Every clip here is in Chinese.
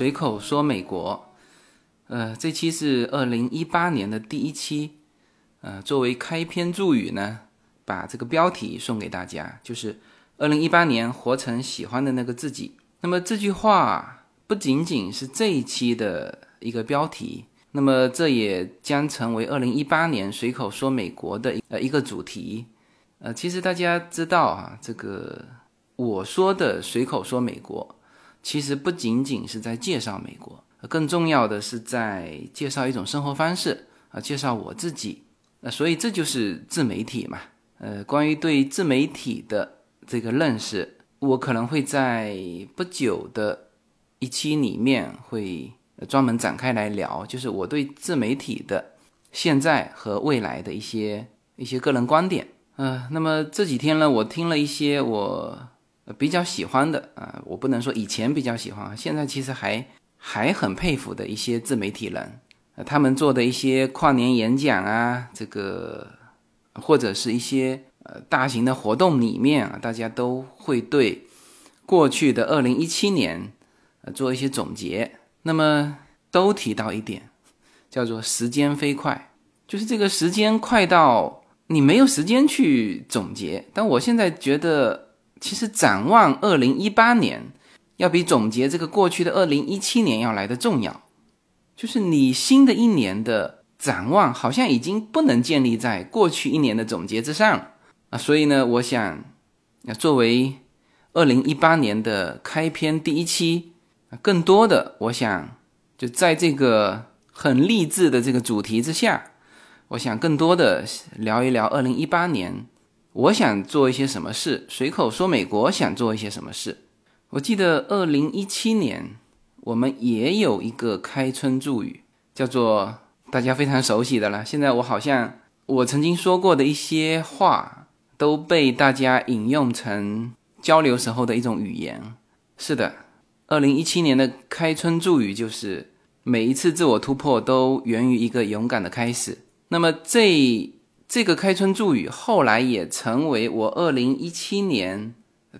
随口说美国，呃，这期是二零一八年的第一期，呃，作为开篇祝语呢，把这个标题送给大家，就是二零一八年活成喜欢的那个自己。那么这句话不仅仅是这一期的一个标题，那么这也将成为二零一八年随口说美国的呃一个主题。呃，其实大家知道啊，这个我说的随口说美国，其实不仅仅是在介绍美国，更重要的是在介绍一种生活方式啊，介绍我自己。那所以这就是自媒体嘛。呃，关于对自媒体的这个认识。我可能会在不久的一期里面会专门展开来聊，就是我对自媒体的现在和未来的一些一些个人观点。呃，那么这几天呢，我听了一些我比较喜欢的啊，我不能说以前比较喜欢，现在其实还还很佩服的一些自媒体人，他们做的一些跨年演讲啊，这个或者是一些。呃，大型的活动里面啊，大家都会对过去的二零一七年呃做一些总结。那么都提到一点，叫做时间飞快，就是这个时间快到你没有时间去总结。但我现在觉得，其实展望二零一八年，要比总结这个过去的二零一七年要来的重要。就是你新的一年的展望，好像已经不能建立在过去一年的总结之上。啊，所以呢，我想，作为二零一八年的开篇第一期，更多的，我想就在这个很励志的这个主题之下，我想更多的聊一聊二零一八年，我想做一些什么事，随口说美国想做一些什么事。我记得二零一七年我们也有一个开春祝语，叫做大家非常熟悉的了。现在我好像我曾经说过的一些话。都被大家引用成交流时候的一种语言。是的，二零一七年的开春祝语就是每一次自我突破都源于一个勇敢的开始。那么这这个开春祝语后来也成为我二零一七年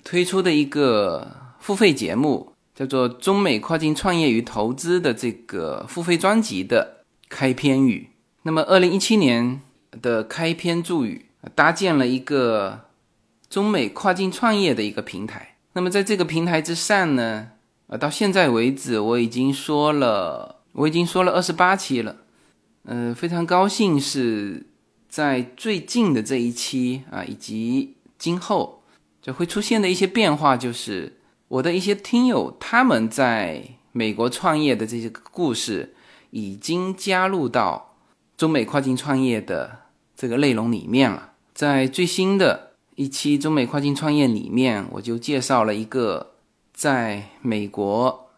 推出的一个付费节目，叫做《中美跨境创业与投资》的这个付费专辑的开篇语。那么二零一七年的开篇祝语。搭建了一个中美跨境创业的一个平台。那么在这个平台之上呢，呃，到现在为止我已经说了，我已经说了二十八期了。呃，非常高兴是在最近的这一期啊，以及今后就会出现的一些变化，就是我的一些听友他们在美国创业的这些故事，已经加入到中美跨境创业的这个内容里面了。在最新的一期中美跨境创业里面，我就介绍了一个在美国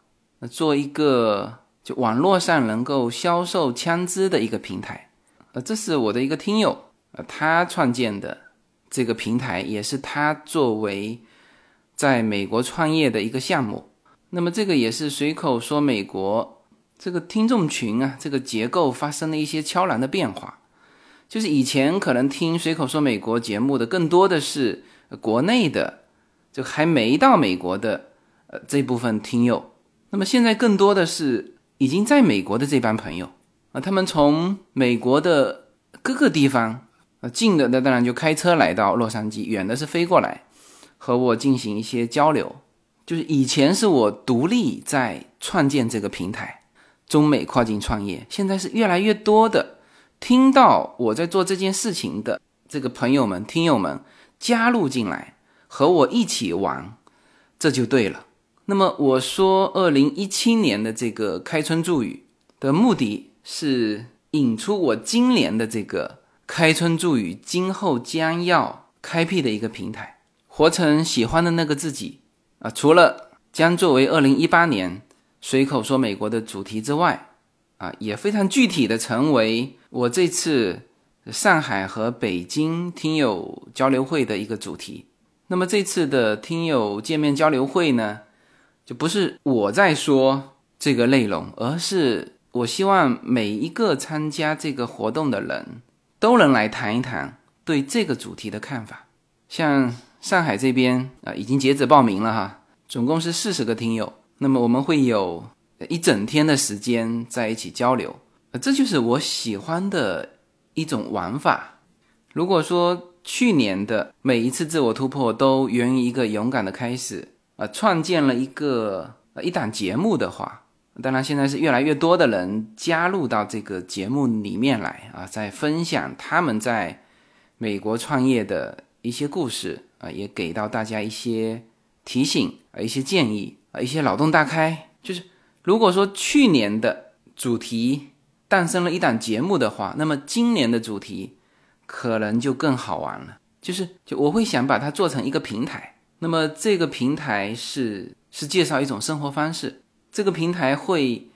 做一个就网络上能够销售枪支的一个平台。呃，这是我的一个听友，呃，他创建的这个平台，也是他作为在美国创业的一个项目。那么这个也是随口说美国这个听众群啊，这个结构发生了一些悄然的变化。就是以前可能听随口说美国节目的更多的是国内的，就还没到美国的呃这部分听友。那么现在更多的是已经在美国的这帮朋友啊，他们从美国的各个地方啊，近的那当然就开车来到洛杉矶，远的是飞过来和我进行一些交流。就是以前是我独立在创建这个平台，中美跨境创业，现在是越来越多的。听到我在做这件事情的这个朋友们、听友们加入进来，和我一起玩，这就对了。那么我说，二零一七年的这个开春祝语的目的是引出我今年的这个开春祝语今后将要开辟的一个平台，活成喜欢的那个自己啊。除了将作为二零一八年随口说美国的主题之外，啊，也非常具体的成为。我这次上海和北京听友交流会的一个主题，那么这次的听友见面交流会呢，就不是我在说这个内容，而是我希望每一个参加这个活动的人都能来谈一谈对这个主题的看法。像上海这边啊已经截止报名了哈，总共是四十个听友。那么我们会有一整天的时间在一起交流，这就是我喜欢的一种玩法。如果说去年的每一次自我突破都源于一个勇敢的开始，呃，创建了一个一档节目的话，当然现在是越来越多的人加入到这个节目里面来啊，在分享他们在美国创业的一些故事啊，也给到大家一些提醒啊，一些建议啊，一些脑洞大开。就是如果说去年的主题诞生了一档节目的话，那么今年的主题。可能就更好玩了，就是就我会想把它做成一个平台，那么这个平台是是介绍一种生活方式，这个平台会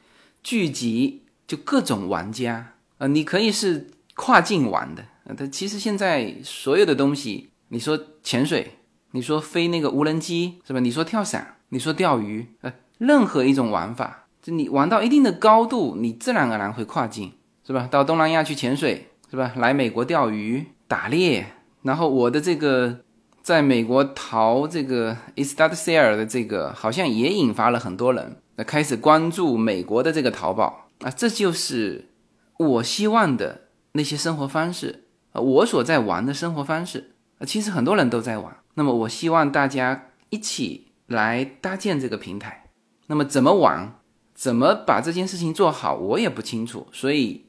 聚集就各种玩家啊，你可以是跨境玩的啊，它其实现在所有的东西，你说潜水，你说飞那个无人机是吧？你说跳伞，你说钓鱼，呃，任何一种玩法，就你玩到一定的高度，你自然而然会跨境，是吧？到东南亚去潜水。是吧？来美国钓鱼、打猎，然后我的这个在美国淘这个 Estad Sale 的这个，好像也引发了很多人那开始关注美国的这个淘宝啊。这就是我希望的那些生活方式啊，我所在玩的生活方式啊，其实很多人都在玩。那么我希望大家一起来搭建这个平台。那么怎么玩，怎么把这件事情做好，我也不清楚，所以。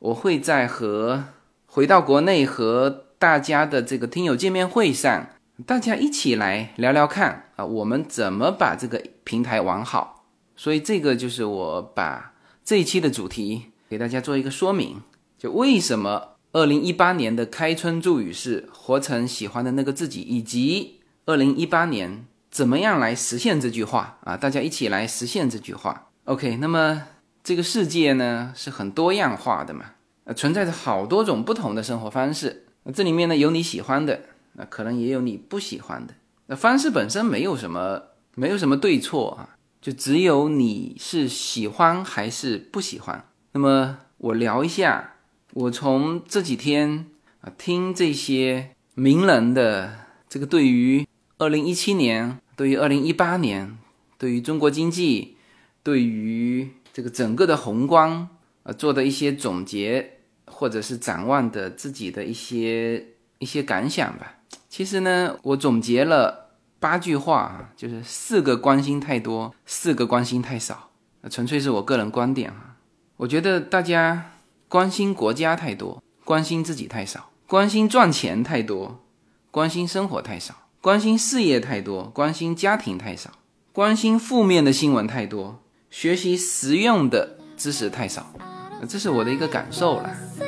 我会在和回到国内和大家的这个听友见面会上，大家一起来聊聊看啊，我们怎么把这个平台玩好。所以这个就是我把这一期的主题给大家做一个说明，就为什么二零一八年的开春祝语是活成喜欢的那个自己，以及二零一八年怎么样来实现这句话啊，大家一起来实现这句话。OK，那么。这个世界呢是很多样化的嘛，呃，存在着好多种不同的生活方式。那这里面呢有你喜欢的，那可能也有你不喜欢的。那方式本身没有什么，没有什么对错啊，就只有你是喜欢还是不喜欢。那么我聊一下，我从这几天啊听这些名人的这个对于二零一七年、对于二零一八年、对于中国经济、对于这个整个的宏观，呃，做的一些总结或者是展望的自己的一些一些感想吧。其实呢，我总结了八句话啊，就是四个关心太多，四个关心太少，纯粹是我个人观点啊。我觉得大家关心国家太多，关心自己太少；关心赚钱太多，关心生活太少；关心事业太多，关心家庭太少；关心负面的新闻太多。学习实用的知识太少，这是我的一个感受了。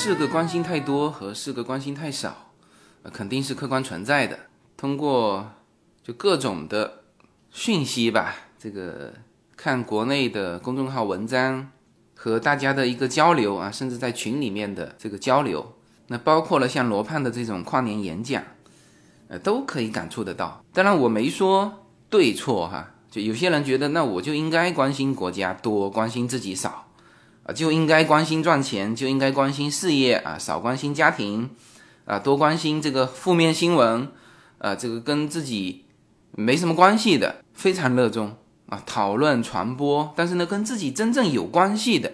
四个关心太多和四个关心太少，呃肯定是客观存在的。通过就各种的讯息吧，这个。看国内的公众号文章和大家的一个交流啊，甚至在群里面的这个交流，那包括了像罗胖的这种跨年演讲，呃，都可以感触得到。当然我没说对错哈，就有些人觉得那我就应该关心国家多，关心自己少，就应该关心赚钱，就应该关心事业啊，少关心家庭，啊，多关心这个负面新闻，啊，这个跟自己没什么关系的，非常热衷。啊讨论传播，但是呢跟自己真正有关系的、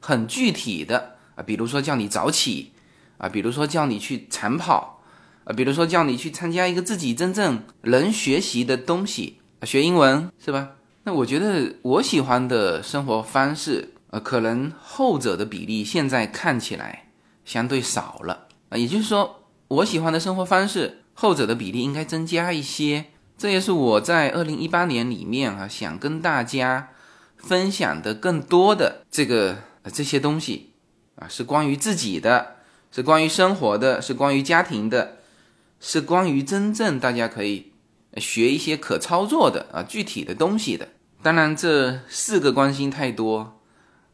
很具体的啊，比如说叫你早起啊，比如说叫你去晨跑啊，比如说叫你去参加一个自己真正能学习的东西，学英文是吧？那我觉得我喜欢的生活方式，呃，可能后者的比例现在看起来相对少了啊，也就是说，我喜欢的生活方式，后者的比例应该增加一些。这也是我在二零一八年里面啊，想跟大家分享的更多的这个这些东西啊，是关于自己的，是关于生活的，是关于家庭的，是关于真正大家可以。学一些可操作的啊，具体的东西的。当然，这四个关心太多，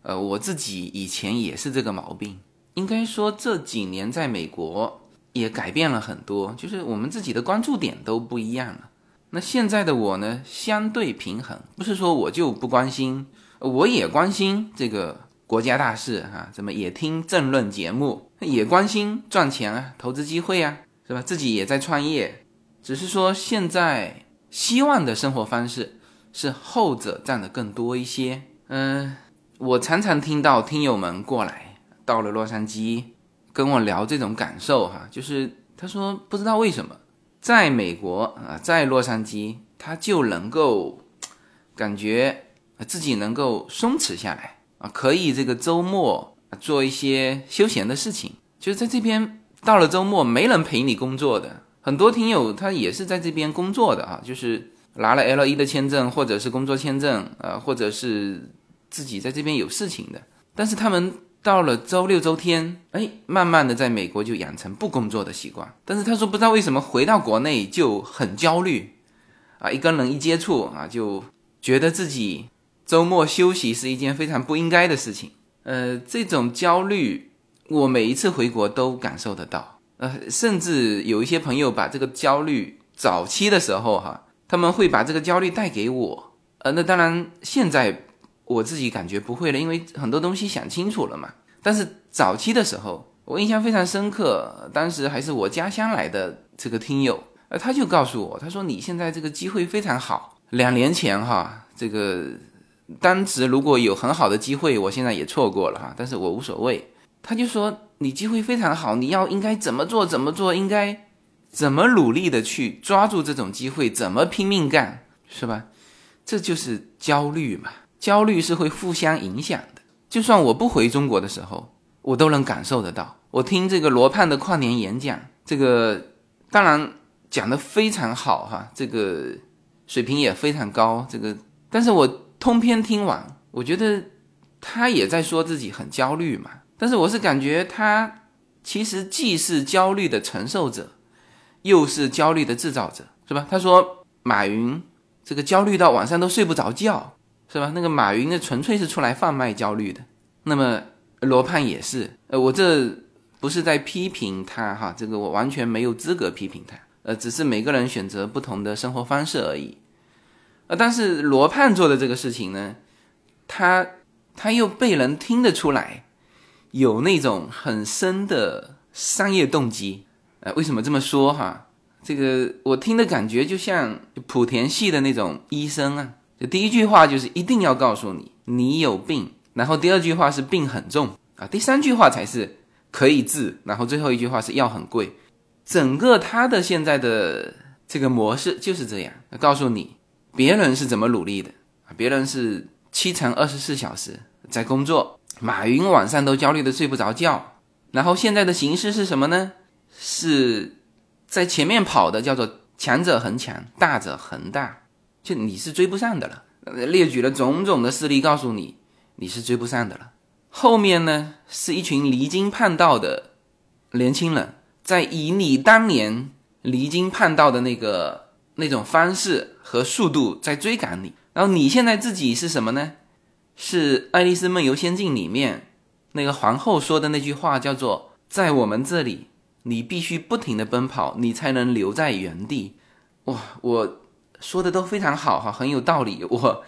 呃，我自己以前也是这个毛病。应该说这几年在美国也改变了很多，就是我们自己的关注点都不一样了。那现在的我呢，相对平衡，不是说我就不关心，我也关心这个国家大事哈，怎么也听政论节目，也关心赚钱啊，投资机会啊，是吧？自己也在创业。只是说，现在希望的生活方式是后者占的更多一些。嗯，我常常听到听友们过来到了洛杉矶跟我聊这种感受哈，就是他说不知道为什么在美国啊，在洛杉矶他就能够感觉自己能够松弛下来啊，可以这个周末做一些休闲的事情，就是在这边到了周末没人陪你工作的。很多听友他也是在这边工作的啊，就是拿了 L 一的签证，或者是工作签证，呃，或者是自己在这边有事情的。但是他们到了周六周天，哎，慢慢的在美国就养成不工作的习惯。但是他说不知道为什么回到国内就很焦虑，啊，一跟人一接触啊，就觉得自己周末休息是一件非常不应该的事情。呃，这种焦虑我每一次回国都感受得到。呃，甚至有一些朋友把这个焦虑早期的时候哈，他们会把这个焦虑带给我。呃，那当然现在我自己感觉不会了，因为很多东西想清楚了嘛。但是早期的时候，我印象非常深刻，当时还是我家乡来的这个听友，呃，他就告诉我，他说你现在这个机会非常好。两年前哈，这个当时如果有很好的机会，我现在也错过了哈，但是我无所谓。他就说。你机会非常好，你要应该怎么做？怎么做？应该怎么努力的去抓住这种机会？怎么拼命干？是吧？这就是焦虑嘛。焦虑是会互相影响的。就算我不回中国的时候，我都能感受得到。我听这个罗胖的跨年演讲，这个当然讲的非常好哈，这个水平也非常高。这个，但是我通篇听完，我觉得他也在说自己很焦虑嘛。但是我是感觉他其实既是焦虑的承受者，又是焦虑的制造者，是吧？他说马云这个焦虑到晚上都睡不着觉，是吧？那个马云那纯粹是出来贩卖焦虑的。那么罗胖也是，呃，我这不是在批评他哈，这个我完全没有资格批评他，呃，只是每个人选择不同的生活方式而已。呃，但是罗胖做的这个事情呢，他他又被人听得出来。有那种很深的商业动机，呃，为什么这么说哈？这个我听的感觉就像莆田系的那种医生啊，就第一句话就是一定要告诉你你有病，然后第二句话是病很重啊，第三句话才是可以治，然后最后一句话是药很贵。整个他的现在的这个模式就是这样，告诉你别人是怎么努力的啊，别人是七乘二十四小时在工作。马云晚上都焦虑的睡不着觉，然后现在的形势是什么呢？是在前面跑的，叫做强者恒强，大者恒大，就你是追不上的了。列举了种种的事例，告诉你你是追不上的了。后面呢，是一群离经叛道的年轻人，在以你当年离经叛道的那个那种方式和速度在追赶你，然后你现在自己是什么呢？是《爱丽丝梦游仙境》里面那个皇后说的那句话，叫做“在我们这里，你必须不停的奔跑，你才能留在原地。”哇，我说的都非常好哈，很有道理。我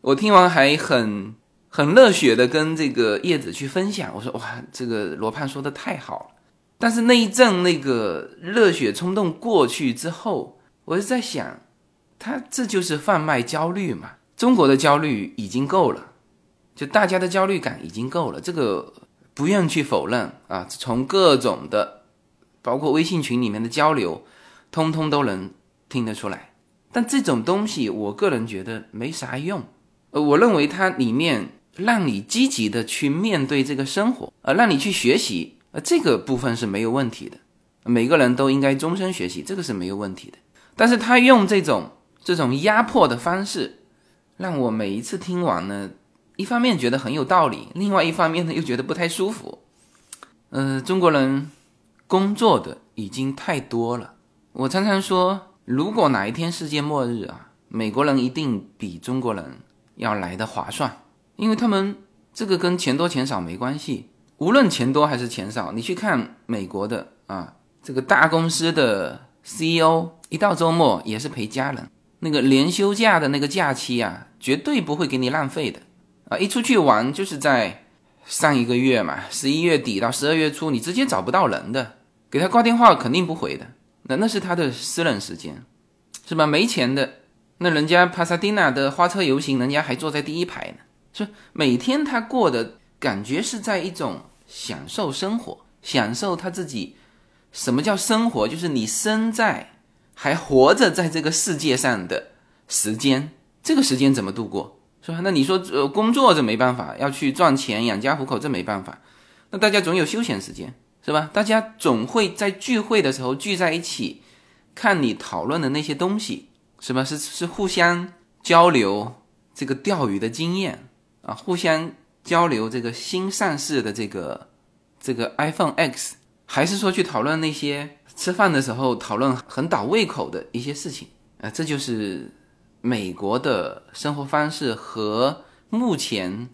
我听完还很很热血的跟这个叶子去分享，我说哇，这个罗胖说的太好了。但是那一阵那个热血冲动过去之后，我就在想，他这就是贩卖焦虑嘛。中国的焦虑已经够了，就大家的焦虑感已经够了，这个不愿去否认啊。从各种的，包括微信群里面的交流，通通都能听得出来。但这种东西，我个人觉得没啥用。呃，我认为它里面让你积极的去面对这个生活，呃，让你去学习，呃，这个部分是没有问题的。每个人都应该终身学习，这个是没有问题的。但是他用这种这种压迫的方式，让我每一次听完呢，一方面觉得很有道理，另外一方面呢又觉得不太舒服。呃，中国人工作的已经太多了。我常常说，如果哪一天世界末日啊，美国人一定比中国人要来的划算，因为他们这个跟钱多钱少没关系。无论钱多还是钱少，你去看美国的啊。这个大公司的 CEO 一到周末也是陪家人，那个连休假的那个假期啊，绝对不会给你浪费的啊！一出去玩就是在上一个月嘛，十一月底到十二月初，你直接找不到人的，给他挂电话肯定不回的，那那是他的私人时间，是吧？没钱的，那人家帕萨蒂娜的花车游行，人家还坐在第一排呢，是每天他过的感觉是在一种享受生活，享受他自己。什么叫生活？就是你生在还活着在这个世界上的时间，这个时间怎么度过，是吧？那你说呃工作这没办法，要去赚钱养家糊口这没办法，那大家总有休闲时间，是吧？大家总会在聚会的时候聚在一起，看你讨论的那些东西，是吧？是是互相交流这个钓鱼的经验啊，互相交流这个新上市的这个这个 iPhone X。还是说去讨论那些吃饭的时候讨论很倒胃口的一些事情啊，这就是美国的生活方式和目前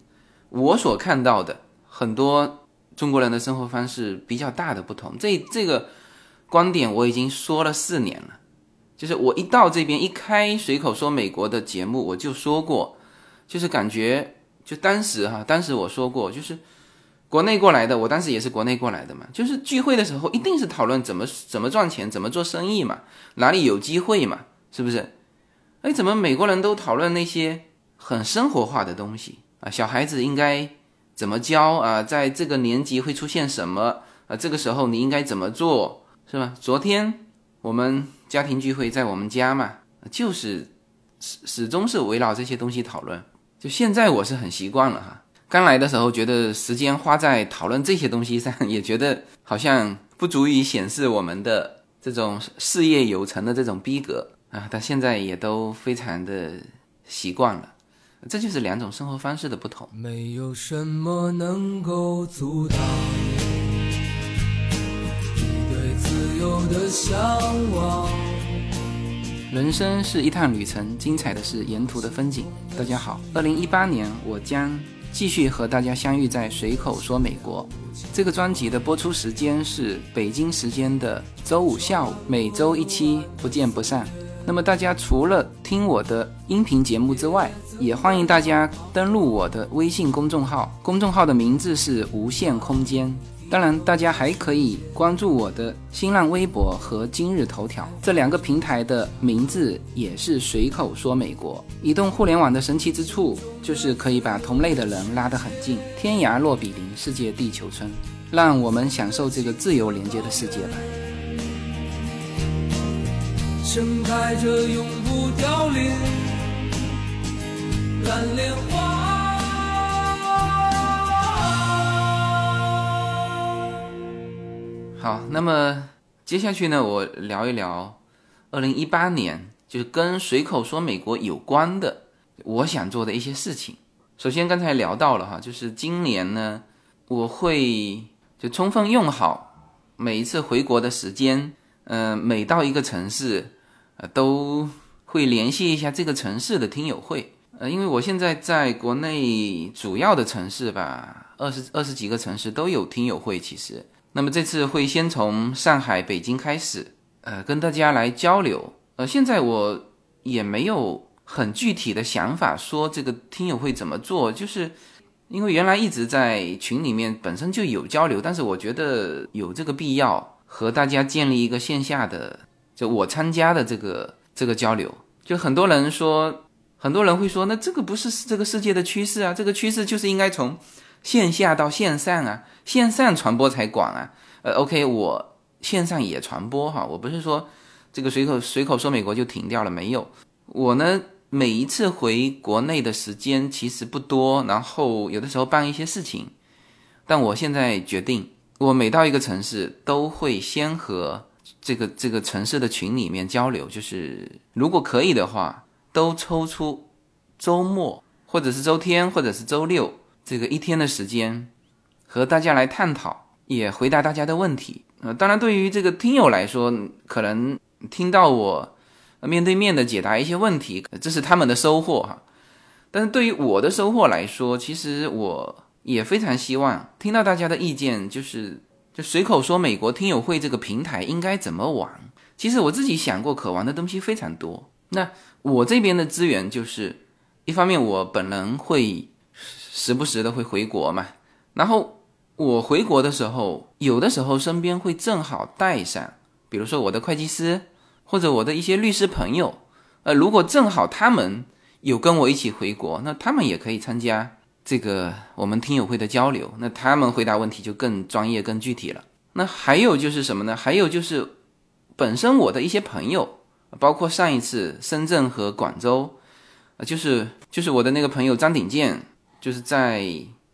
我所看到的很多中国人的生活方式比较大的不同。这这个观点我已经说了四年了，就是我一到这边一开随口说美国的节目，我就说过，就是感觉就当时哈，当时我说过就是。国内过来的，我当时也是国内过来的嘛，就是聚会的时候一定是讨论怎么怎么赚钱，怎么做生意嘛，哪里有机会嘛，是不是？哎，怎么美国人都讨论那些很生活化的东西啊？小孩子应该怎么教啊？在这个年级会出现什么啊？这个时候你应该怎么做，是吧？昨天我们家庭聚会在我们家嘛，就是始始终是围绕这些东西讨论。就现在我是很习惯了哈。刚来的时候，觉得时间花在讨论这些东西上，也觉得好像不足以显示我们的这种事业有成的这种逼格啊。但现在也都非常的习惯了，这就是两种生活方式的不同。没有什么能够阻挡你对自由的向往。人生是一趟旅程，精彩的是沿途的风景。大家好，二零一八年我将。继续和大家相遇在随口说美国这个专辑的播出时间是北京时间的周五下午，每周一期，不见不散。那么大家除了听我的音频节目之外，也欢迎大家登录我的微信公众号，公众号的名字是无限空间。当然，大家还可以关注我的新浪微博和今日头条这两个平台的名字也是随口说美国。移动互联网的神奇之处就是可以把同类的人拉得很近，天涯若比邻，世界地球村，让我们享受这个自由连接的世界吧。盛开着永不凋零蓝莲花。好，那么接下去呢，我聊一聊二零一八年，就是跟随口说美国有关的，我想做的一些事情。首先，刚才聊到了哈，就是今年呢，我会就充分用好每一次回国的时间，嗯，每到一个城市，呃，都会联系一下这个城市的听友会，呃，因为我现在在国内主要的城市吧，二十二十几个城市都有听友会，其实。那么这次会先从上海、北京开始，呃，跟大家来交流。呃，现在我也没有很具体的想法，说这个听友会怎么做，就是因为原来一直在群里面本身就有交流，但是我觉得有这个必要和大家建立一个线下的，就我参加的这个这个交流。就很多人说。很多人会说，那这个不是这个世界的趋势啊，这个趋势就是应该从线下到线上啊，线上传播才广啊。呃，OK，我线上也传播哈，我不是说这个随口随口说美国就停掉了，没有。我呢，每一次回国内的时间其实不多，然后有的时候办一些事情，但我现在决定，我每到一个城市都会先和这个这个城市的群里面交流，就是如果可以的话，都抽出周末或者是周天或者是周六这个一天的时间，和大家来探讨，也回答大家的问题。呃，当然对于这个听友来说，可能听到我。面对面的解答一些问题，这是他们的收获哈。但是对于我的收获来说，其实我也非常希望听到大家的意见，就是就随口说美国听友会这个平台应该怎么玩。其实我自己想过，可玩的东西非常多。那我这边的资源就是，一方面我本人会时不时的会回国嘛，然后我回国的时候，有的时候身边会正好带上，比如说我的会计师。或者我的一些律师朋友，呃，如果正好他们有跟我一起回国，那他们也可以参加这个我们听友会的交流，那他们回答问题就更专业、更具体了。那还有就是什么呢？还有就是本身我的一些朋友，包括上一次深圳和广州，呃，就是就是我的那个朋友张鼎健，就是在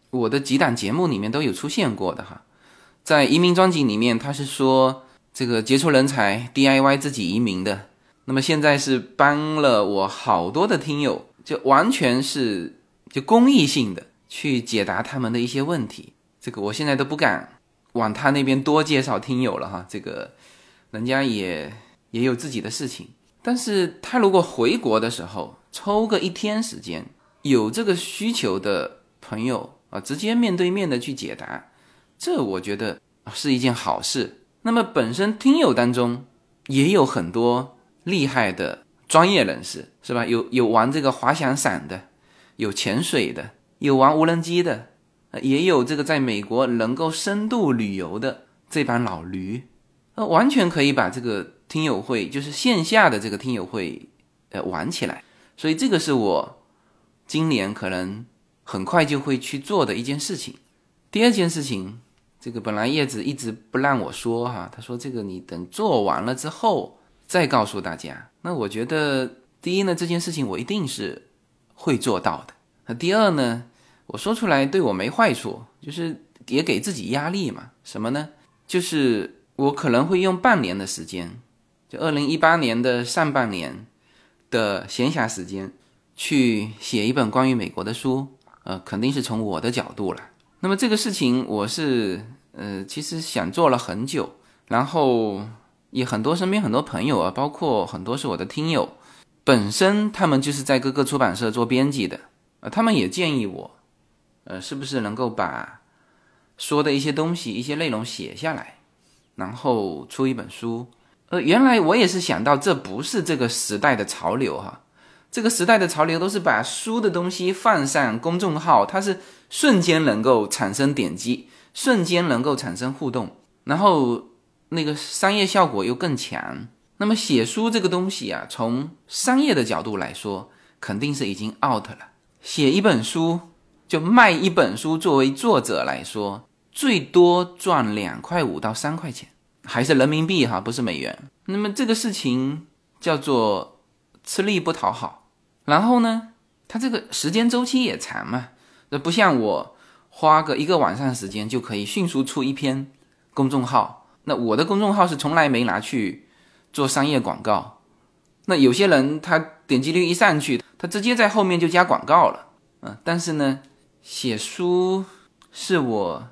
我的几档节目里面都有出现过的哈，在移民专辑里面他是说。这个杰出人才 DIY 自己移民的，那么现在是帮了我好多的听友，就完全是就公益性的去解答他们的一些问题。这个我现在都不敢往他那边多介绍听友了哈，这个人家也也有自己的事情。但是他如果回国的时候抽个一天时间，有这个需求的朋友啊，直接面对面的去解答，这我觉得是一件好事。那么本身听友当中也有很多厉害的专业人士，是吧？有有玩这个滑翔伞的，有潜水的，有玩无人机的，也有这个在美国能够深度旅游的这帮老驴，呃，完全可以把这个听友会，就是线下的这个听友会，呃，玩起来。所以这个是我今年可能很快就会去做的一件事情。第二件事情。这个本来叶子一直不让我说哈，他说这个你等做完了之后再告诉大家。那我觉得第一呢，这件事情我一定是会做到的。那第二呢，我说出来对我没坏处，就是也给自己压力嘛。什么呢？就是我可能会用半年的时间，就二零一八年的上半年的闲暇时间，去写一本关于美国的书。呃，肯定是从我的角度了。那么这个事情我是呃，其实想做了很久，然后也很多身边很多朋友啊，包括很多是我的听友，本身他们就是在各个出版社做编辑的，呃，他们也建议我，呃，是不是能够把说的一些东西、一些内容写下来，然后出一本书。呃，原来我也是想到这不是这个时代的潮流哈。这个时代的潮流都是把书的东西放上公众号，它是瞬间能够产生点击，瞬间能够产生互动，然后那个商业效果又更强。那么写书这个东西啊，从商业的角度来说，肯定是已经 out 了。写一本书就卖一本书，作为作者来说，最多赚两块五到三块钱，还是人民币哈，不是美元。那么这个事情叫做吃力不讨好。然后呢，它这个时间周期也长嘛，那不像我花个一个晚上时间就可以迅速出一篇公众号。那我的公众号是从来没拿去做商业广告。那有些人他点击率一上去，他直接在后面就加广告了。嗯，但是呢，写书是我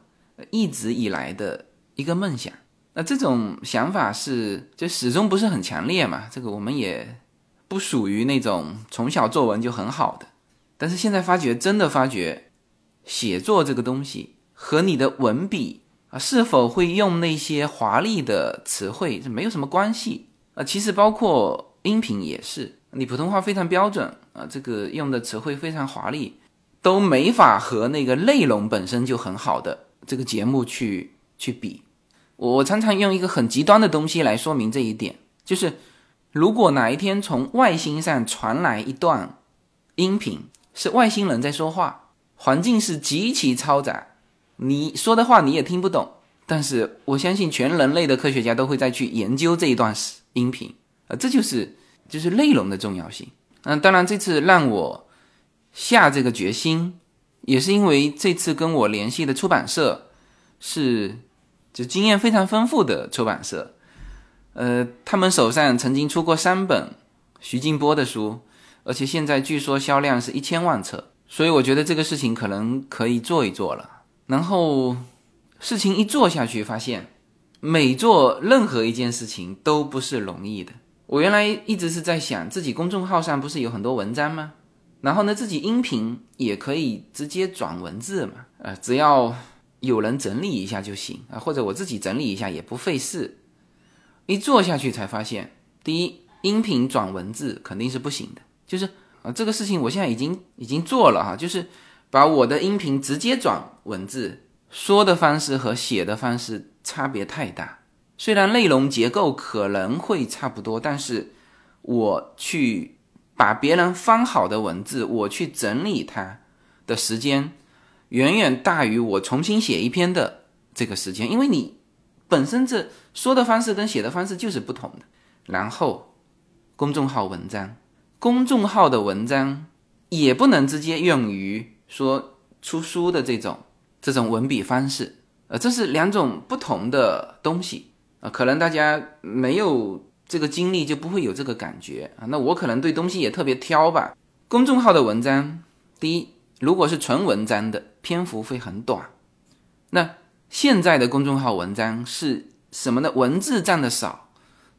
一直以来的一个梦想。那这种想法是就始终不是很强烈嘛？这个我们也。不属于那种从小作文就很好的，但是现在发觉，真的发觉，写作这个东西和你的文笔啊，是否会用那些华丽的词汇，这没有什么关系啊。其实包括音频也是，你普通话非常标准啊，这个用的词汇非常华丽，都没法和那个内容本身就很好的这个节目去去比。我常常用一个很极端的东西来说明这一点，就是。如果哪一天从外星上传来一段音频是外星人在说话，环境是极其嘈杂，你说的话你也听不懂。但是我相信全人类的科学家都会再去研究这一段音频，啊，这就是就是内容的重要性。嗯，当然这次让我下这个决心，也是因为这次跟我联系的出版社是就经验非常丰富的出版社，呃，他们手上曾经出过三本徐静波的书，而且现在据说销量是一千万册，所以我觉得这个事情可能可以做一做了，然后。事情一做下去，发现每做任何一件事情都不是容易的。我原来一直是在想，自己公众号上不是有很多文章吗？然后呢，自己音频也可以直接转文字嘛，呃，只要有人整理一下就行啊，或者我自己整理一下也不费事。一做下去才发现，第一，音频转文字肯定是不行的，就是啊，这个事情我现在已经已经做了哈，就是把我的音频直接转文字。说的方式和写的方式差别太大，虽然内容结构可能会差不多，但是我去把别人翻好的文字，我去整理它的时间，远远大于我重新写一篇的这个时间，因为你本身这说的方式跟写的方式就是不同的。然后，公众号文章，公众号的文章也不能直接用于说出书的这种。这种文笔方式，呃，这是两种不同的东西啊，可能大家没有这个经历就不会有这个感觉啊。那我可能对东西也特别挑吧。公众号的文章，第一，如果是纯文章的，篇幅会很短。那现在的公众号文章是什么呢？文字占的少，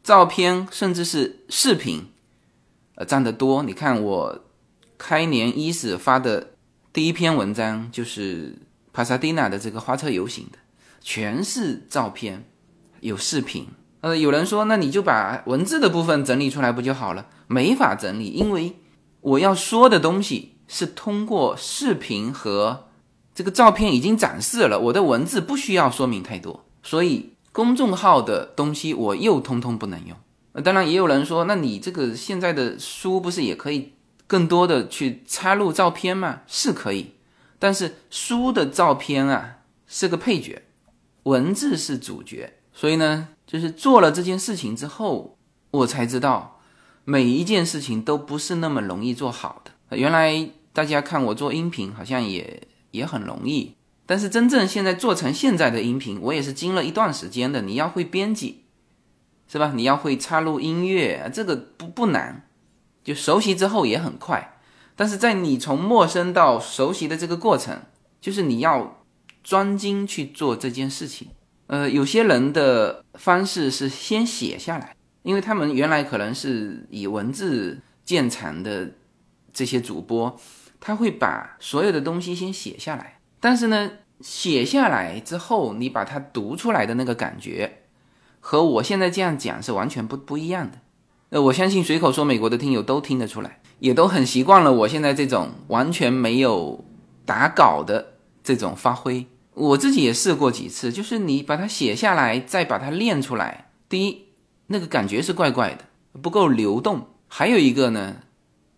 照片甚至是视频，呃，占得多。你看我开年伊始发的第一篇文章就是。帕萨蒂娜的这个花车游行的，全是照片，有视频。呃，有人说，那你就把文字的部分整理出来不就好了？没法整理，因为我要说的东西是通过视频和这个照片已经展示了，我的文字不需要说明太多，所以公众号的东西我又通通不能用。呃，当然也有人说，那你这个现在的书不是也可以更多的去插入照片吗？是可以。但是书的照片啊是个配角，文字是主角，所以呢，就是做了这件事情之后，我才知道每一件事情都不是那么容易做好的。原来大家看我做音频好像也也很容易，但是真正现在做成现在的音频，我也是经了一段时间的。你要会编辑，是吧？你要会插入音乐，这个不不难，就熟悉之后也很快。但是在你从陌生到熟悉的这个过程，就是你要专精去做这件事情。呃，有些人的方式是先写下来，因为他们原来可能是以文字见长的这些主播，他会把所有的东西先写下来。但是呢，写下来之后，你把它读出来的那个感觉，和我现在这样讲是完全不不一样的。呃，我相信随口说美国的听友都听得出来。也都很习惯了我现在这种完全没有打稿的这种发挥，我自己也试过几次，就是你把它写下来，再把它练出来。第一，那个感觉是怪怪的，不够流动；还有一个呢，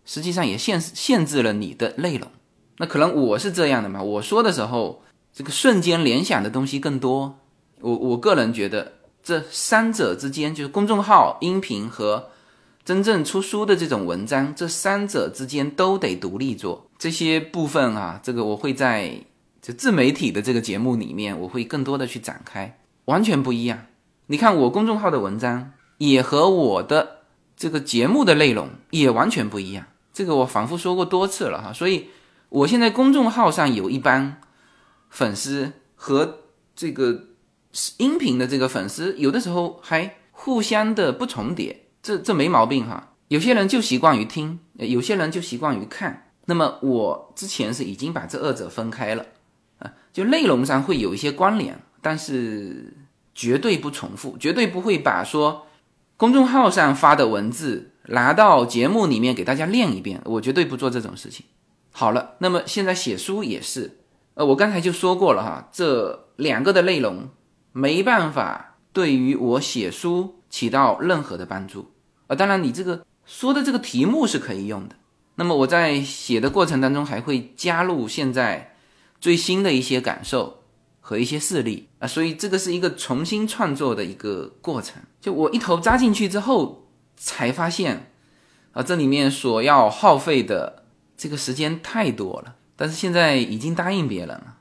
实际上也限限制了你的内容。那可能我是这样的嘛，我说的时候，这个瞬间联想的东西更多。我我个人觉得，这三者之间，就是公众号、音频和。真正出书的这种文章，这三者之间都得独立做这些部分啊。这个我会在这自媒体的这个节目里面，我会更多的去展开，完全不一样。你看我公众号的文章，也和我的这个节目的内容也完全不一样。这个我反复说过多次了哈。所以我现在公众号上有一帮粉丝和这个音频的这个粉丝，有的时候还互相的不重叠。这这没毛病哈，有些人就习惯于听，有些人就习惯于看。那么我之前是已经把这二者分开了，啊，就内容上会有一些关联，但是绝对不重复，绝对不会把说公众号上发的文字拿到节目里面给大家练一遍，我绝对不做这种事情。好了，那么现在写书也是，呃，我刚才就说过了哈，这两个的内容没办法对于我写书起到任何的帮助啊。当然，你这个说的这个题目是可以用的，那么我在写的过程当中，还会加入现在最新的一些感受和一些事例啊，所以这个是一个重新创作的一个过程。就我一头扎进去之后，才发现啊，这里面所要耗费的这个时间太多了。但是现在已经答应别人了，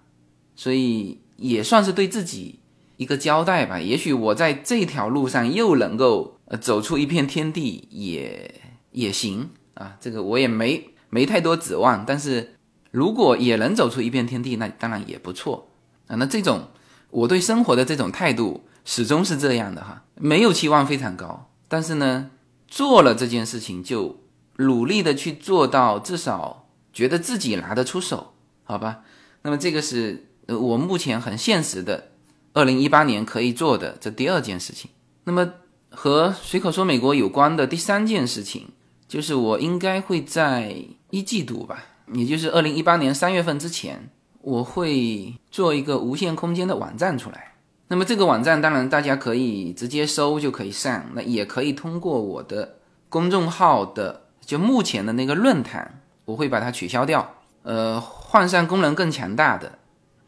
所以也算是对自己一个交代吧。也许我在这条路上又能够呃走出一片天地，也也行。啊，这个我也没没太多指望，但是如果也能走出一片天地，那当然也不错啊。那这种我对生活的这种态度始终是这样的哈，没有期望非常高，但是呢，做了这件事情就努力的去做到，至少觉得自己拿得出手，好吧？那么这个是我目前很现实的，二零一八年可以做的这第二件事情。那么和随口说美国有关的第三件事情。就是我应该会在一季度吧，也就是二零一八年三月份之前，我会做一个无限空间的网站出来。那么这个网站当然大家可以直接搜就可以上，那也可以通过我的公众号的就目前的那个论坛，我会把它取消掉，呃，换上功能更强大的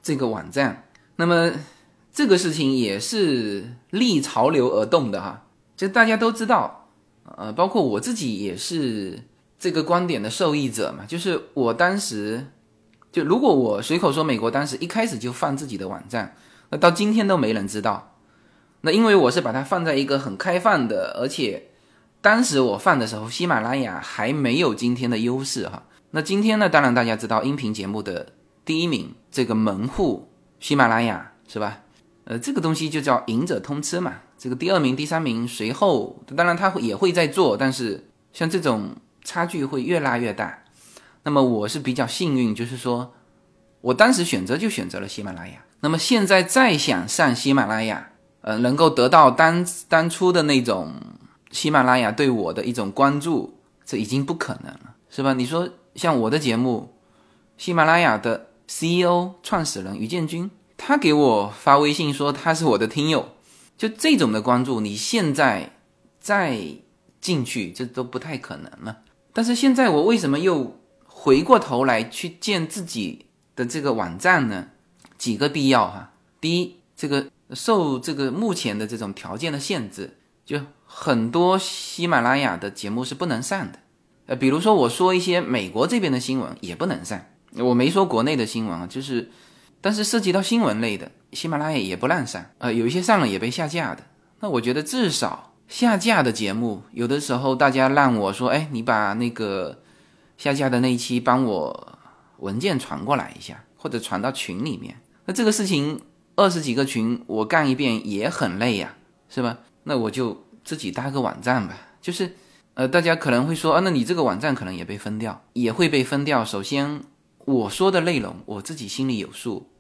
这个网站。那么这个事情也是逆潮流而动的哈，就大家都知道。呃，包括我自己也是这个观点的受益者嘛。就是我当时，就如果我随口说美国当时一开始就放自己的网站，到今天都没人知道。那因为我是把它放在一个很开放的，而且当时我放的时候，喜马拉雅还没有今天的优势哈。那今天呢，当然大家知道音频节目的第一名这个门户喜马拉雅是吧？呃，这个东西就叫赢者通吃嘛。这个第二名、第三名随后，当然他也会在做，但是像这种差距会越拉越大。那么我是比较幸运，就是说我当时选择就选择了喜马拉雅。那么现在再想上喜马拉雅，呃，能够得到当当初的那种喜马拉雅对我的一种关注，这已经不可能了，是吧？你说像我的节目，喜马拉雅的 CEO 创始人于建军。他给我发微信说他是我的听友，就这种的关注，你现在再进去这都不太可能了。但是现在我为什么又回过头来去建自己的这个网站呢？几个必要哈。第一，这个受这个目前的这种条件的限制，就很多喜马拉雅的节目是不能上的。呃，比如说我说一些美国这边的新闻也不能上，我没说国内的新闻啊，就是。但是涉及到新闻类的，喜马拉雅也不让上，呃，有一些上了也被下架的。那我觉得至少下架的节目，有的时候大家让我说，哎，你把那个下架的那一期帮我文件传过来一下，或者传到群里面。那这个事情二十几个群我干一遍也很累呀，是吧？那我就自己搭个网站吧。就是，呃，大家可能会说，啊，那你这个网站可能也被封掉，也会被封掉。首先我说的内容我自己心里有数。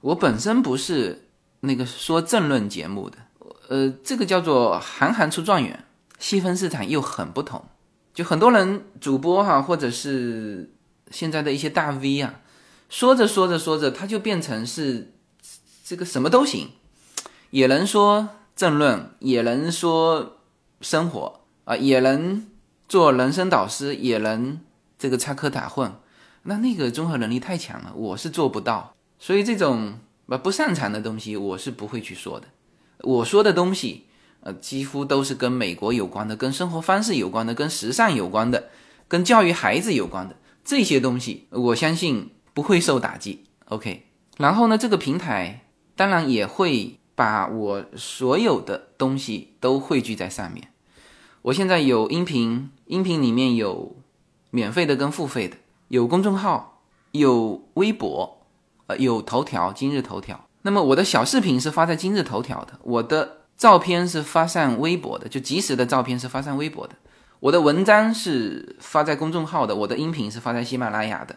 我本身不是那个说政论节目的，呃，这个叫做行行出状元，细分市场又很不同。就很多人主播哈，或者是现在的一些大 V 啊，说着说着说着，他就变成是这个什么都行，也能说政论，也能说生活啊，也能做人生导师，也能这个插科打诨。那那个综合能力太强了，我是做不到。所以这种不不擅长的东西，我是不会去说的。我说的东西，呃，几乎都是跟美国有关的，跟生活方式有关的，跟时尚有关的，跟教育孩子有关的这些东西，我相信不会受打击。OK，然后呢，这个平台当然也会把我所有的东西都汇聚在上面。我现在有音频，音频里面有免费的跟付费的，有公众号，有微博。呃，有头条，今日头条。那么我的小视频是发在今日头条的，我的照片是发上微博的，就即时的照片是发上微博的。我的文章是发在公众号的，我的音频是发在喜马拉雅的。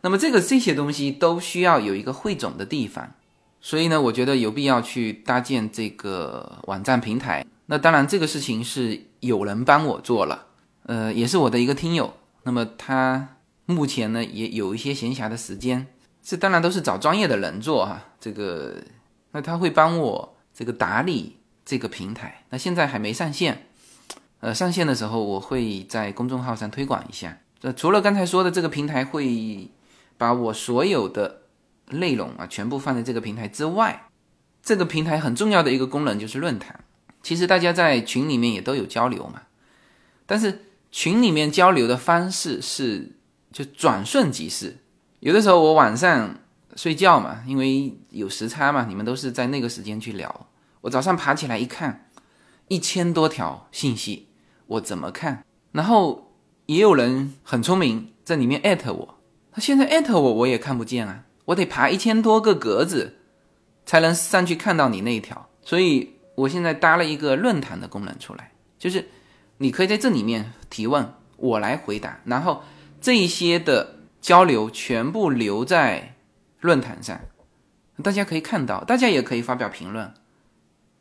那么这个这些东西都需要有一个汇总的地方，所以呢，我觉得有必要去搭建这个网站平台。那当然，这个事情是有人帮我做了，呃，也是我的一个听友。那么他目前呢也有一些闲暇的时间。这当然都是找专业的人做哈，这个那他会帮我这个打理这个平台，那现在还没上线，呃，上线的时候我会在公众号上推广一下，呃，除了刚才说的这个平台会把我所有的内容啊全部放在这个平台之外，这个平台很重要的一个功能就是论坛。其实大家在群里面也都有交流嘛，但是群里面交流的方式是就转瞬即逝。有的时候我晚上睡觉嘛，因为有时差嘛，你们都是在那个时间去聊。我早上爬起来一看，一千多条信息，我怎么看？然后也有人很聪明，在里面艾特我，现在艾特我，我也看不见啊，我得爬一千多个格子才能上去看到你那一条。所以我现在搭了一个论坛的功能出来，就是你可以在这里面提问，我来回答，然后这一些的。交流全部留在论坛上，大家可以看到，大家也可以发表评论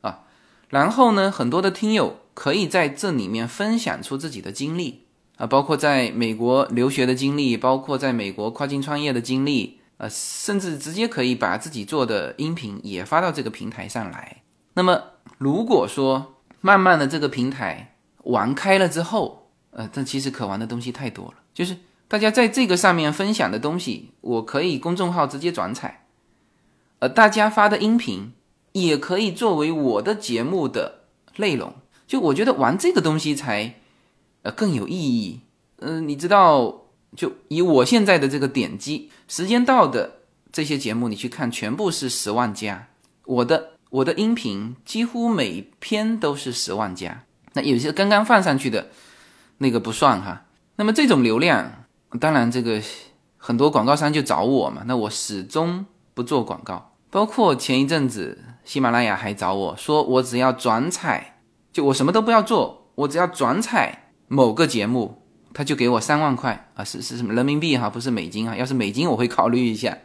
啊。然后呢，很多的听友可以在这里面分享出自己的经历啊，包括在美国留学的经历，包括在美国跨境创业的经历，呃，甚至直接可以把自己做的音频也发到这个平台上来。那么，如果说慢慢的这个平台玩开了之后，呃，但其实可玩的东西太多了，就是。大家在这个上面分享的东西，我可以公众号直接转采，呃，大家发的音频也可以作为我的节目的内容。就我觉得玩这个东西才更有意义。嗯，你知道，就以我现在的这个点击时间到的这些节目，你去看，全部是十万加。我的我的音频几乎每篇都是十万加。那有些刚刚放上去的那个不算哈。那么这种流量。当然，这个很多广告商就找我嘛，那我始终不做广告。包括前一阵子，喜马拉雅还找我说，我只要转采，就我什么都不要做，我只要转采某个节目，他就给我三万块啊，是是什么人民币哈，不是美金啊。要是美金，我会考虑一下。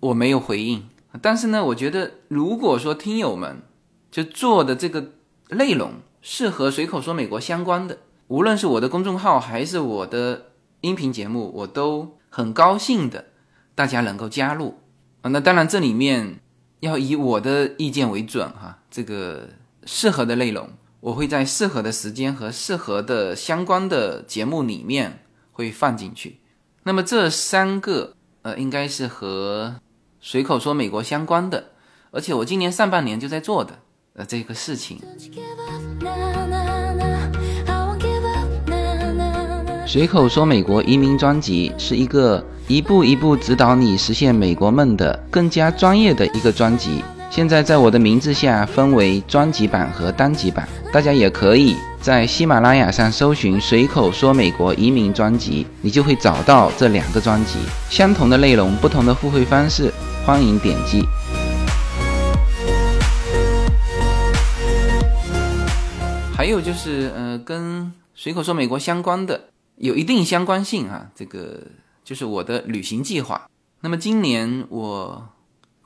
我没有回应，但是呢，我觉得如果说听友们就做的这个内容是和随口说美国相关的，无论是我的公众号还是我的。音频节目我都很高兴的，大家能够加入啊。那当然，这里面要以我的意见为准哈。这个适合的内容，我会在适合的时间和适合的相关的节目里面会放进去。那么这三个呃，应该是和随口说美国相关的，而且我今年上半年就在做的呃这个事情。随口说美国移民专辑是一个一步一步指导你实现美国梦的更加专业的一个专辑。现在在我的名字下分为专辑版和单集版，大家也可以在喜马拉雅上搜寻“随口说美国移民专辑”，你就会找到这两个专辑。相同的内容，不同的付费方式，欢迎点击。还有就是，呃，跟随口说美国相关的。有一定相关性啊，这个就是我的旅行计划。那么今年我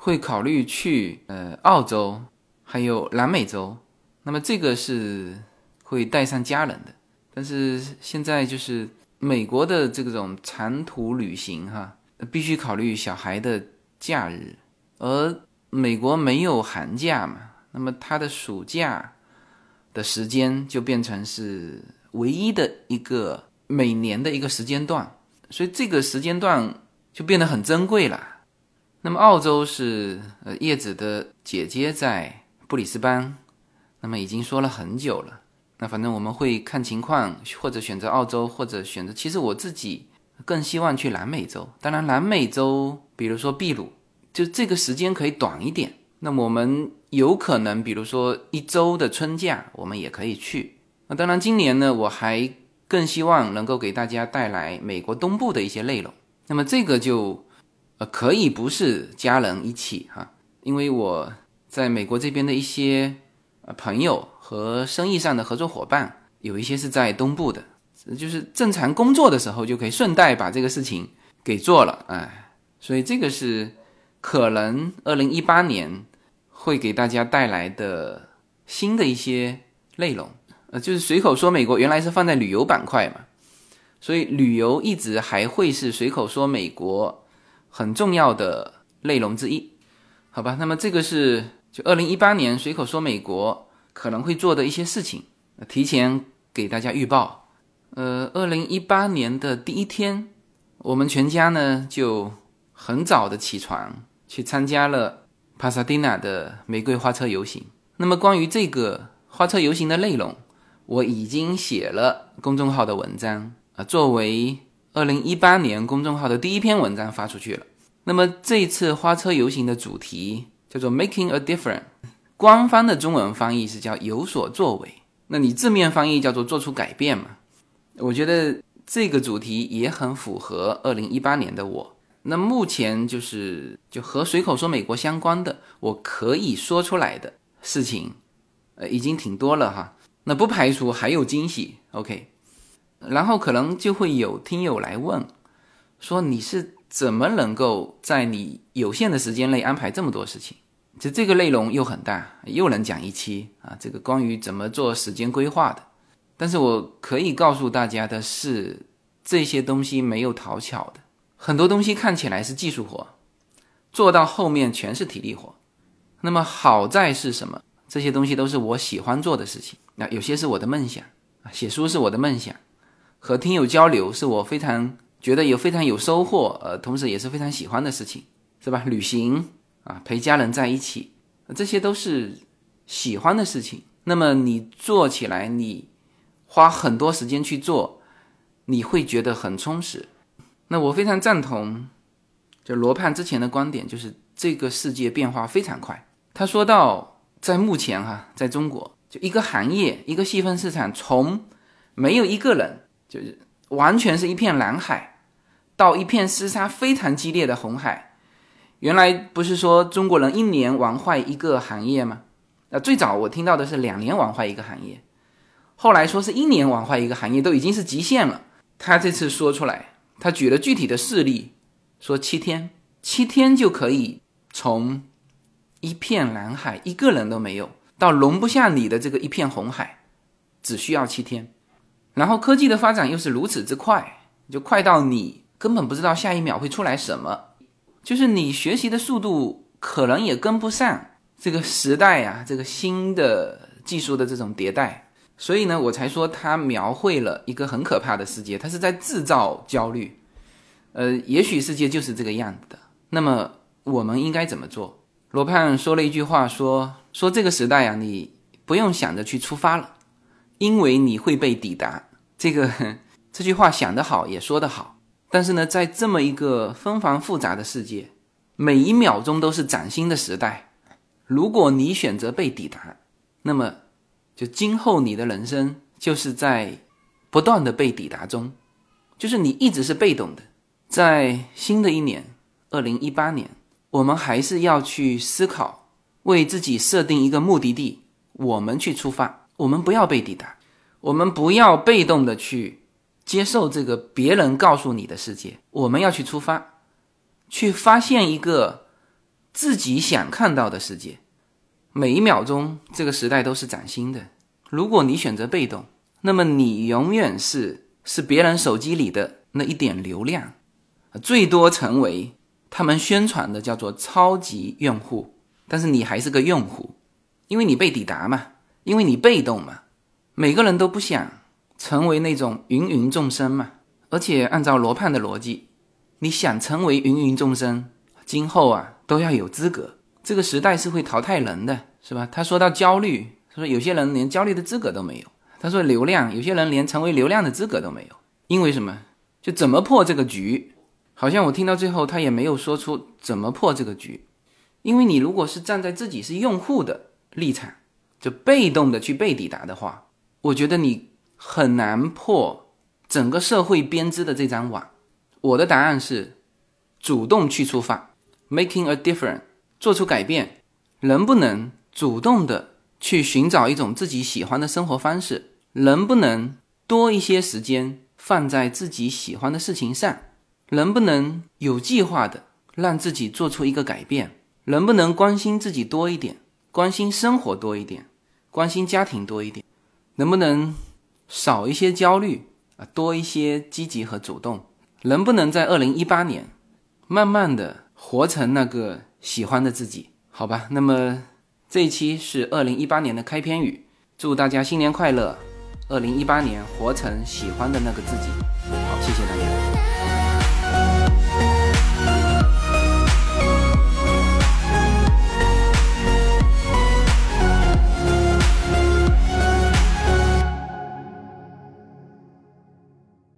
会考虑去呃澳洲，还有南美洲。那么这个是会带上家人的，但是现在就是美国的这种长途旅行哈，必须考虑小孩的假日，而美国没有寒假嘛，那么他的暑假的时间就变成是唯一的一个。每年的一个时间段，所以这个时间段就变得很珍贵了。那么澳洲是呃叶子的姐姐在布里斯班，那么已经说了很久了。那反正我们会看情况，或者选择澳洲，或者选择。其实我自己更希望去南美洲。当然，南美洲比如说秘鲁，就这个时间可以短一点。那么我们有可能，比如说一周的春假，我们也可以去。那当然，今年呢，我还。更希望能够给大家带来美国东部的一些内容。那么这个就，呃，可以不是家人一起哈，因为我在美国这边的一些呃朋友和生意上的合作伙伴，有一些是在东部的，就是正常工作的时候就可以顺带把这个事情给做了，哎，所以这个是可能二零一八年会给大家带来的新的一些内容。呃，就是随口说美国原来是放在旅游板块嘛，所以旅游一直还会是随口说美国很重要的内容之一，好吧？那么这个是就二零一八年随口说美国可能会做的一些事情，提前给大家预报。呃，二零一八年的第一天，我们全家呢就很早的起床去参加了帕萨蒂纳的玫瑰花车游行。那么关于这个花车游行的内容，我已经写了公众号的文章啊，作为二零一八年公众号的第一篇文章发出去了。那么这次花车游行的主题叫做 “Making a Difference”，官方的中文翻译是叫“有所作为”，那你字面翻译叫做“做出改变”嘛？我觉得这个主题也很符合二零一八年的我。那目前就是就和随口说美国相关的，我可以说出来的事情，呃，已经挺多了哈。那不排除还有惊喜，OK。然后可能就会有听友来问，说你是怎么能够在你有限的时间内安排这么多事情？就这个内容又很大，又能讲一期啊。这个关于怎么做时间规划的。但是我可以告诉大家的是，这些东西没有讨巧的，很多东西看起来是技术活，做到后面全是体力活。那么好在是什么？这些东西都是我喜欢做的事情。那有些是我的梦想啊，写书是我的梦想，和听友交流是我非常觉得有非常有收获，呃，同时也是非常喜欢的事情，是吧？旅行啊，陪家人在一起，这些都是喜欢的事情。那么你做起来，你。花很多时间去做，你会觉得很充实。那我非常赞同，就罗胖之前的观点，就是这个世界变化非常快。他说到，在目前哈，在中国，就一个行业、一个细分市场，从没有一个人，就是完全是一片蓝海，到一片厮杀非常激烈的红海。原来不是说中国人一年玩坏一个行业吗？那最早我听到的是两年玩坏一个行业。后来说是一年玩坏一个行业都已经是极限了。他这次说出来，他举了具体的事例，说七天，七天就可以从一片蓝海一个人都没有，到容不下你的这个一片红海，只需要七天。然后科技的发展又是如此之快，就快到你根本不知道下一秒会出来什么，就是你学习的速度可能也跟不上这个时代呀，这个新的技术的这种迭代。所以呢，我才说他描绘了一个很可怕的世界，他是在制造焦虑。呃，也许世界就是这个样子的。那么我们应该怎么做？罗胖说了一句话，说说这个时代啊，你不用想着去出发了，因为你会被抵达。这个 这句话想得好，也说得好。但是呢，在这么一个纷繁复杂的世界，每一秒钟都是崭新的时代。如果你选择被抵达，那么。就今后你的人生就是在不断的被抵达中，就是你一直是被动的。在新的一年，二零一八年，我们还是要去思考，为自己设定一个目的地，我们去出发。我们不要被抵达，我们不要被动的去接受这个别人告诉你的世界。我们要去出发，去发现一个自己想看到的世界。每一秒钟，这个时代都是崭新的。如果你选择被动，那么你永远是是别人手机里的那一点流量，最多成为他们宣传的叫做超级用户。但是你还是个用户，因为你被抵达嘛，因为你被动嘛。每个人都不想成为那种芸芸众生嘛。而且按照罗胖的逻辑，你想成为芸芸众生，今后啊都要有资格。这个时代是会淘汰人的。是吧？他说到焦虑，他说有些人连焦虑的资格都没有。他说流量，有些人连成为流量的资格都没有。因为什么？就怎么破这个局？好像我听到最后，他也没有说出怎么破这个局。因为你如果是站在自己是用户的立场，就被动的去被抵达的话，我觉得你很难破整个社会编织的这张网。我的答案是，主动去出发，making a difference，做出改变，能不能？主动的去寻找一种自己喜欢的生活方式，能不能多一些时间放在自己喜欢的事情上？能不能有计划的让自己做出一个改变？能不能关心自己多一点，关心生活多一点，关心家庭多一点？能不能少一些焦虑啊，多一些积极和主动？能不能在二零一八年慢慢的活成那个喜欢的自己？好吧，那么。这一期是二零一八年的开篇语，祝大家新年快乐，二零一八年活成喜欢的那个自己。好，谢谢大家。